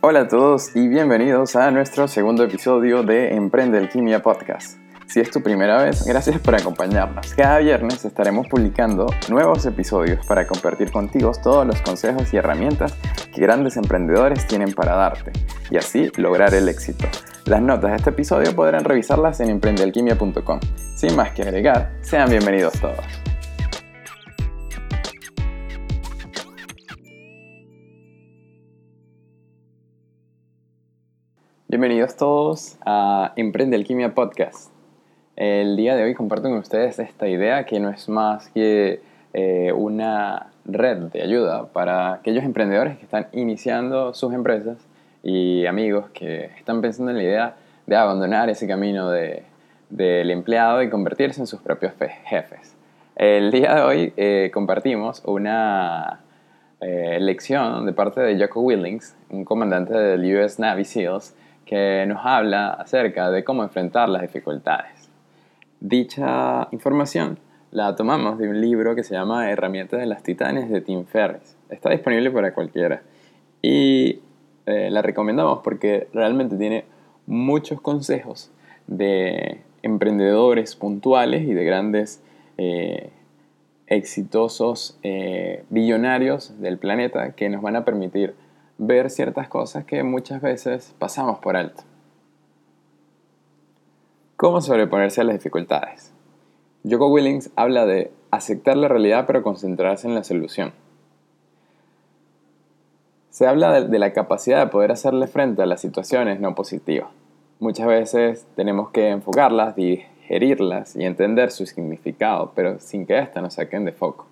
Hola a todos y bienvenidos a nuestro segundo episodio de Emprende Alquimia Podcast. Si es tu primera vez, gracias por acompañarnos. Cada viernes estaremos publicando nuevos episodios para compartir contigo todos los consejos y herramientas que grandes emprendedores tienen para darte y así lograr el éxito. Las notas de este episodio podrán revisarlas en emprendealquimia.com. Sin más que agregar, sean bienvenidos todos. Bienvenidos todos a Emprende Alquimia Podcast. El día de hoy comparto con ustedes esta idea que no es más que eh, una red de ayuda para aquellos emprendedores que están iniciando sus empresas y amigos que están pensando en la idea de abandonar ese camino de, del empleado y convertirse en sus propios jefes. El día de hoy eh, compartimos una eh, lección de parte de Jocko Willings, un comandante del US Navy SEALs, que nos habla acerca de cómo enfrentar las dificultades. Dicha información la tomamos de un libro que se llama Herramientas de las Titanes de Tim Ferriss. Está disponible para cualquiera. Y eh, la recomendamos porque realmente tiene muchos consejos de emprendedores puntuales y de grandes eh, exitosos eh, billonarios del planeta que nos van a permitir ver ciertas cosas que muchas veces pasamos por alto. ¿Cómo sobreponerse a las dificultades? Joko Willings habla de aceptar la realidad pero concentrarse en la solución. Se habla de, la capacidad de poder hacerle frente a las situaciones no positivas. Muchas veces tenemos que enfocarlas, digerirlas y entender su significado, pero sin que éstas nos saquen de foco.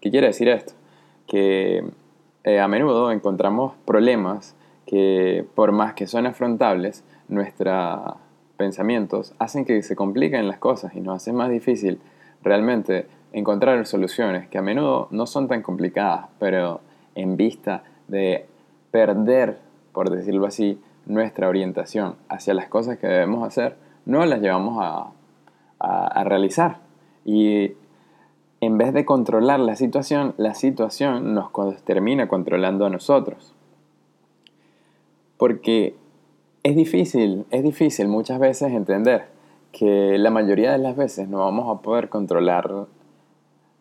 ¿Qué quiere decir esto? Que eh, a menudo encontramos problemas que por más que son afrontables, nuestros pensamientos hacen que se compliquen las cosas y nos hacen más difícil realmente encontrar soluciones que a menudo no son tan complicadas, pero en vista de perder, por decirlo así, nuestra orientación hacia las cosas que debemos hacer, no las llevamos a, a, a realizar. Y en vez de controlar la situación, la situación nos termina controlando a nosotros. Porque es difícil, es difícil muchas veces entender que la mayoría de las veces no vamos a poder controlar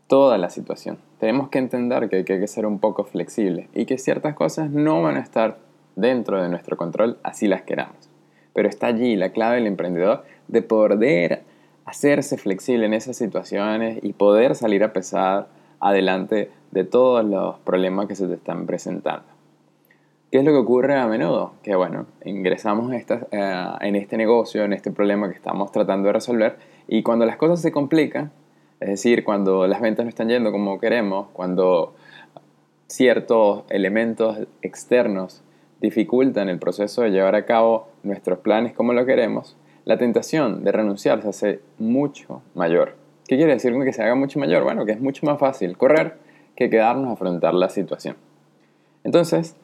toda la situación. Tenemos que entender que hay que ser un poco flexible y que ciertas cosas no van a estar dentro de nuestro control así las queramos. Pero está allí la clave del emprendedor de poder hacerse flexible en esas situaciones y poder salir a pesar adelante de todos los problemas que se te están presentando. ¿Qué es lo que ocurre a menudo? Que bueno, ingresamos eh, en este negocio, en este problema que estamos tratando de resolver y cuando las cosas se complican, es decir, cuando las ventas no están yendo como queremos, cuando ciertos elementos externos dificultan el proceso de llevar a cabo nuestros planes como lo queremos, la tentación de renunciar se hace mucho mayor. ¿Qué quiere decir que se haga mucho mayor? Bueno, que es mucho más fácil correr que quedarnos a afrontar la situación. Entonces,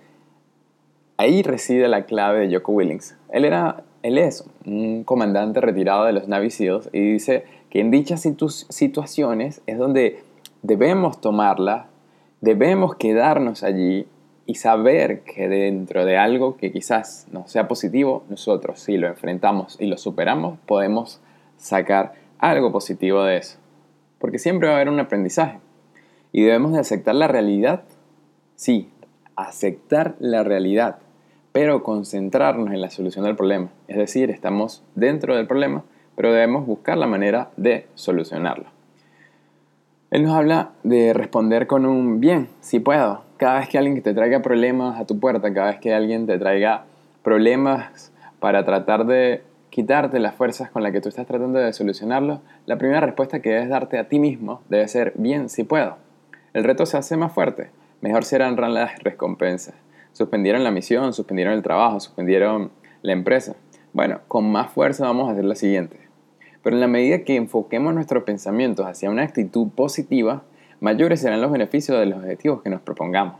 ahí reside la clave de Joko Willings. Él, era, él es un comandante retirado de los Navy y dice que en dichas situaciones es donde debemos tomarla, debemos quedarnos allí y saber que dentro de algo que quizás no sea positivo, nosotros si lo enfrentamos y lo superamos, podemos sacar algo positivo de eso. Porque siempre va a haber un aprendizaje. Y debemos de aceptar la realidad. Sí, aceptar la realidad, pero concentrarnos en la solución del problema. Es decir, estamos dentro del problema, pero debemos buscar la manera de solucionarlo. Él nos habla de responder con un bien, si puedo, cada vez que alguien te traiga problemas a tu puerta, cada vez que alguien te traiga problemas para tratar de quitarte las fuerzas con las que tú estás tratando de solucionarlo, la primera respuesta que debes darte a ti mismo debe ser, bien, si puedo. El reto se hace más fuerte, mejor serán las recompensas. Suspendieron la misión, suspendieron el trabajo, suspendieron la empresa. Bueno, con más fuerza vamos a hacer la siguiente. Pero en la medida que enfoquemos nuestros pensamientos hacia una actitud positiva, mayores serán los beneficios de los objetivos que nos propongamos.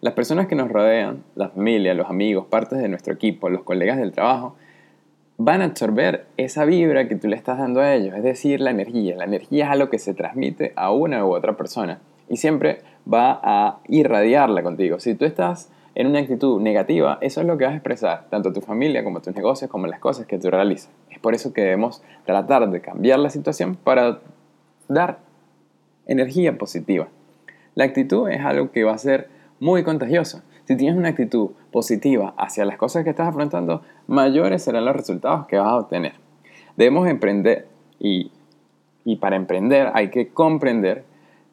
Las personas que nos rodean, la familia, los amigos, partes de nuestro equipo, los colegas del trabajo, van a absorber esa vibra que tú le estás dando a ellos, es decir, la energía. La energía es algo que se transmite a una u otra persona y siempre va a irradiarla contigo. Si tú estás en una actitud negativa, eso es lo que vas a expresar, tanto tu familia como tus negocios, como las cosas que tú realizas. Es por eso que debemos tratar de cambiar la situación para dar energía positiva. La actitud es algo que va a ser muy contagioso. Si tienes una actitud positiva hacia las cosas que estás afrontando, mayores serán los resultados que vas a obtener. Debemos emprender y, y para emprender hay que comprender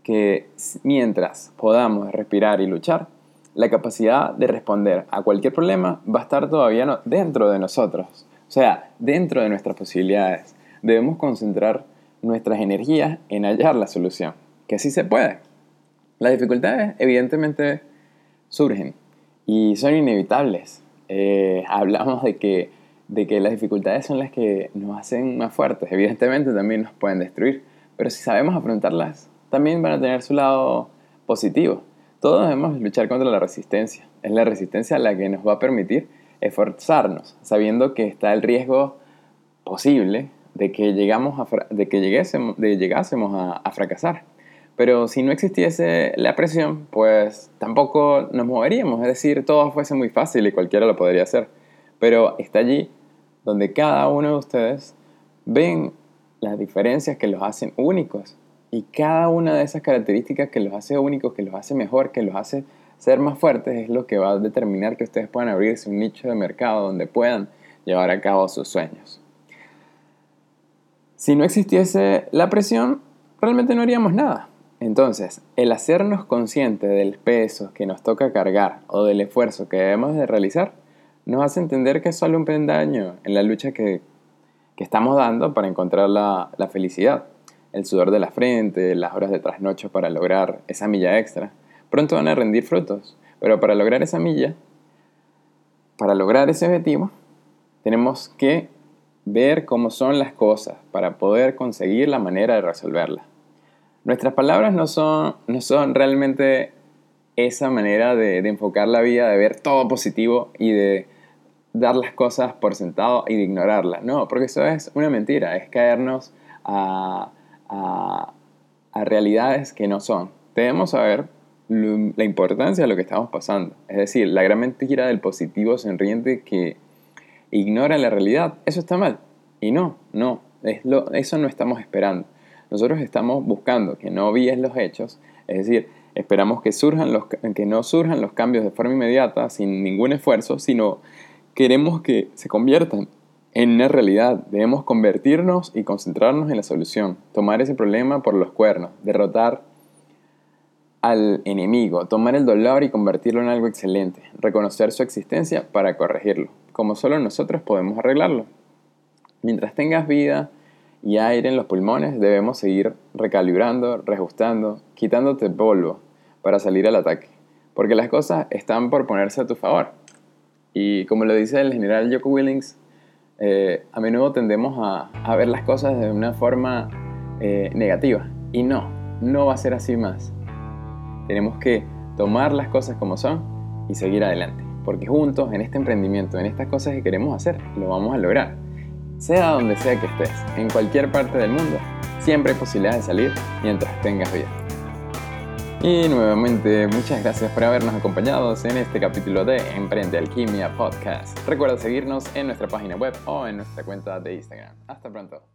que mientras podamos respirar y luchar, la capacidad de responder a cualquier problema va a estar todavía dentro de nosotros, o sea, dentro de nuestras posibilidades. Debemos concentrar nuestras energías en hallar la solución, que así se puede. Las dificultades evidentemente surgen y son inevitables. Eh, hablamos de que, de que las dificultades son las que nos hacen más fuertes, evidentemente también nos pueden destruir, pero si sabemos afrontarlas, también van a tener su lado positivo. Todos debemos luchar contra la resistencia. Es la resistencia la que nos va a permitir esforzarnos, sabiendo que está el riesgo posible de que, llegamos a, de que llegásemos, de llegásemos a fracasar. Pero si no existiese la presión, pues tampoco nos moveríamos. Es decir, todo fuese muy fácil y cualquiera lo podría hacer. Pero está allí donde cada uno de ustedes ven las diferencias que los hacen únicos. Y cada una de esas características que los hace únicos, que los hace mejor, que los hace ser más fuertes, es lo que va a determinar que ustedes puedan abrirse un nicho de mercado donde puedan llevar a cabo sus sueños. Si no existiese la presión, realmente no haríamos nada. Entonces, el hacernos conscientes del peso que nos toca cargar o del esfuerzo que debemos de realizar, nos hace entender que es solo un pendaño en la lucha que, estamos dando para encontrar la felicidad el sudor de la frente, las horas de trasnocho para lograr esa milla extra, pronto van a rendir frutos. Pero para lograr esa milla, para lograr ese objetivo, tenemos que ver cómo son las cosas para poder conseguir la manera de resolverlas. Nuestras palabras no son, no son realmente esa manera de, de, enfocar la vida, de ver todo positivo y de dar las cosas por sentado y de ignorarlas. No, porque eso es una mentira, es caernos a, a, realidades que no son. Debemos saber la importancia de lo que estamos pasando. Es decir, la gran mentira del positivo sonriente que ignora la realidad. Eso está mal. Y no, no, es lo, eso no estamos esperando. Nosotros estamos buscando que no víes los hechos, es decir, esperamos que, surjan los, que no surjan los cambios de forma inmediata, sin ningún esfuerzo, sino queremos que se conviertan en una realidad. Debemos convertirnos y concentrarnos en la solución, tomar ese problema por los cuernos, derrotar al enemigo, tomar el dolor y convertirlo en algo excelente, reconocer su existencia para corregirlo, como solo nosotros podemos arreglarlo. Mientras tengas vida y aire en los pulmones, debemos seguir recalibrando, reajustando, quitándote polvo para salir al ataque, porque las cosas están por ponerse a tu favor. Y como lo dice el general Joko Willings, eh, a menudo tendemos a, ver las cosas de una forma eh, negativa. Y no, no va a ser así más. Tenemos que tomar las cosas como son y seguir adelante. Porque juntos, en este emprendimiento, en estas cosas que queremos hacer, lo vamos a lograr. Sea donde sea que estés, en cualquier parte del mundo, siempre hay posibilidades de salir mientras tengas vida. Y nuevamente, muchas gracias por habernos acompañado en este capítulo de Emprende Alquimia Podcast. Recuerda seguirnos en nuestra página web o en nuestra cuenta de Instagram. Hasta pronto.